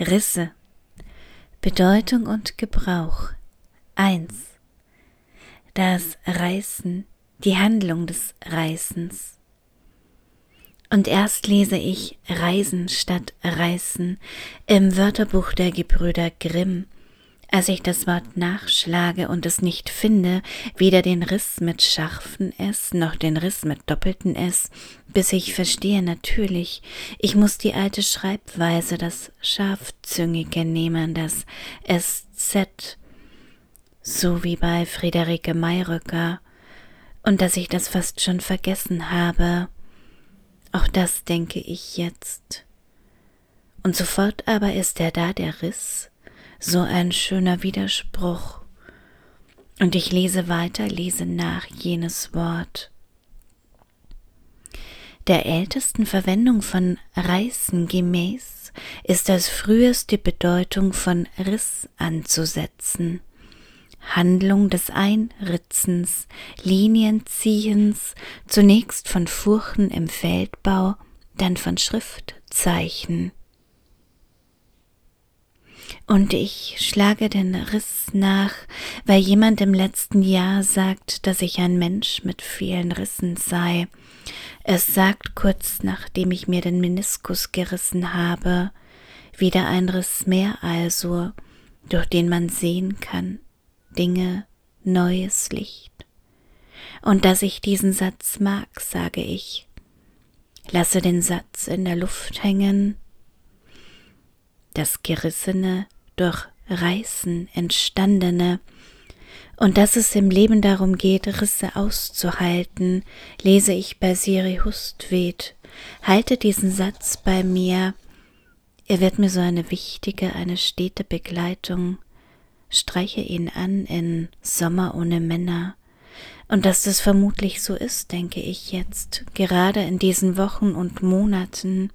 Risse. Bedeutung und Gebrauch. 1. Das Reißen, die Handlung des Reißens. Und erst lese ich Reisen statt Reißen im Wörterbuch der Gebrüder Grimm, als ich das Wort nachschlage und es nicht finde, weder den Riss mit scharfen S noch den Riss mit doppelten S, bis ich verstehe natürlich, ich muss die alte Schreibweise, das Scharfzüngige nehmen, das SZ, so wie bei Friederike Mayröcker, und dass ich das fast schon vergessen habe. Auch das denke ich jetzt. Und sofort aber ist er da, der Riss, so ein schöner Widerspruch. Und ich lese weiter, lese nach jenes Wort. Der ältesten Verwendung von reißen gemäß ist als früheste Bedeutung von Riss anzusetzen. Handlung des Einritzens, Linienziehens, zunächst von Furchen im Feldbau, dann von Schriftzeichen und ich schlage den Riss nach, weil jemand im letzten Jahr sagt, dass ich ein Mensch mit vielen Rissen sei. Es sagt kurz nachdem ich mir den Meniskus gerissen habe, wieder ein Riss mehr also, durch den man sehen kann, Dinge, neues Licht. Und dass ich diesen Satz mag, sage ich. Lasse den Satz in der Luft hängen, das Gerissene durch Reißen entstandene, und dass es im Leben darum geht, Risse auszuhalten, lese ich bei Siri Hustvedt. Halte diesen Satz bei mir, er wird mir so eine wichtige, eine stete Begleitung. Streiche ihn an in Sommer ohne Männer. Und dass das vermutlich so ist, denke ich jetzt, gerade in diesen Wochen und Monaten,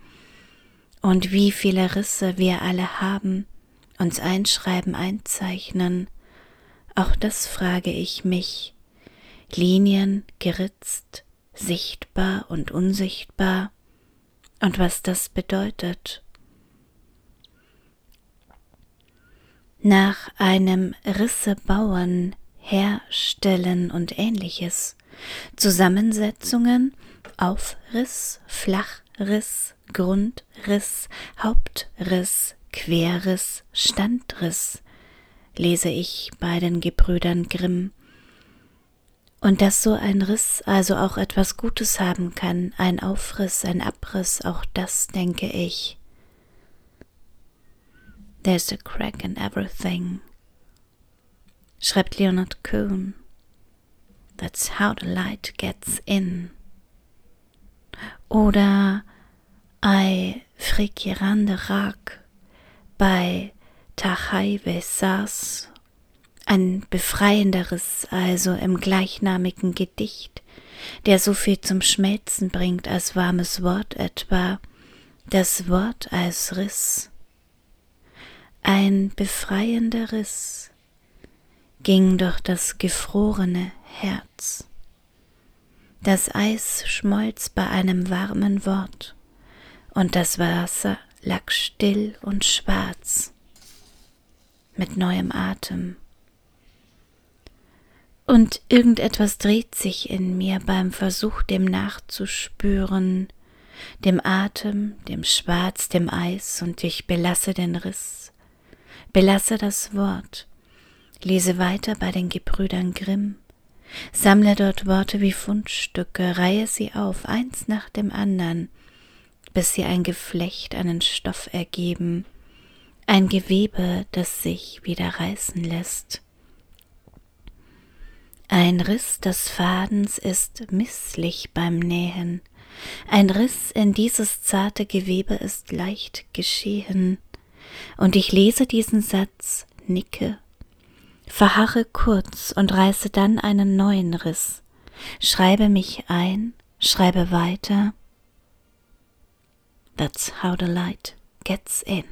und wie viele Risse wir alle haben, uns einschreiben, einzeichnen, auch das frage ich mich. Linien geritzt, sichtbar und unsichtbar, und was das bedeutet. Nach einem Risse bauen, herstellen und ähnliches. Zusammensetzungen Aufriss, Flachriss, Grundriss, Hauptriss, Querriss, Standriss, lese ich bei den Gebrüdern Grimm. Und dass so ein Riss also auch etwas Gutes haben kann, ein Aufriss, ein Abriss, auch das denke ich. There's a crack in everything, schreibt Leonard Cohen. That's how the light gets in. Oder I frikirande rak bei Tachai Vesas, ein befreienderes also im gleichnamigen Gedicht, der so viel zum Schmelzen bringt als warmes Wort etwa, das Wort als Riss. Ein befreiender Riss ging durch das gefrorene Herz. Das Eis schmolz bei einem warmen Wort, und das Wasser lag still und schwarz mit neuem Atem. Und irgendetwas dreht sich in mir beim Versuch, dem nachzuspüren, dem Atem, dem Schwarz, dem Eis, und ich belasse den Riss, belasse das Wort, lese weiter bei den Gebrüdern Grimm, sammle dort Worte wie Fundstücke, reihe sie auf, eins nach dem andern, bis sie ein Geflecht, einen Stoff ergeben, ein Gewebe, das sich wieder reißen lässt. Ein Riss des Fadens ist misslich beim Nähen, ein Riss in dieses zarte Gewebe ist leicht geschehen, und ich lese diesen Satz, nicke, verharre kurz und reiße dann einen neuen Riss, schreibe mich ein, schreibe weiter, That's how the light gets in.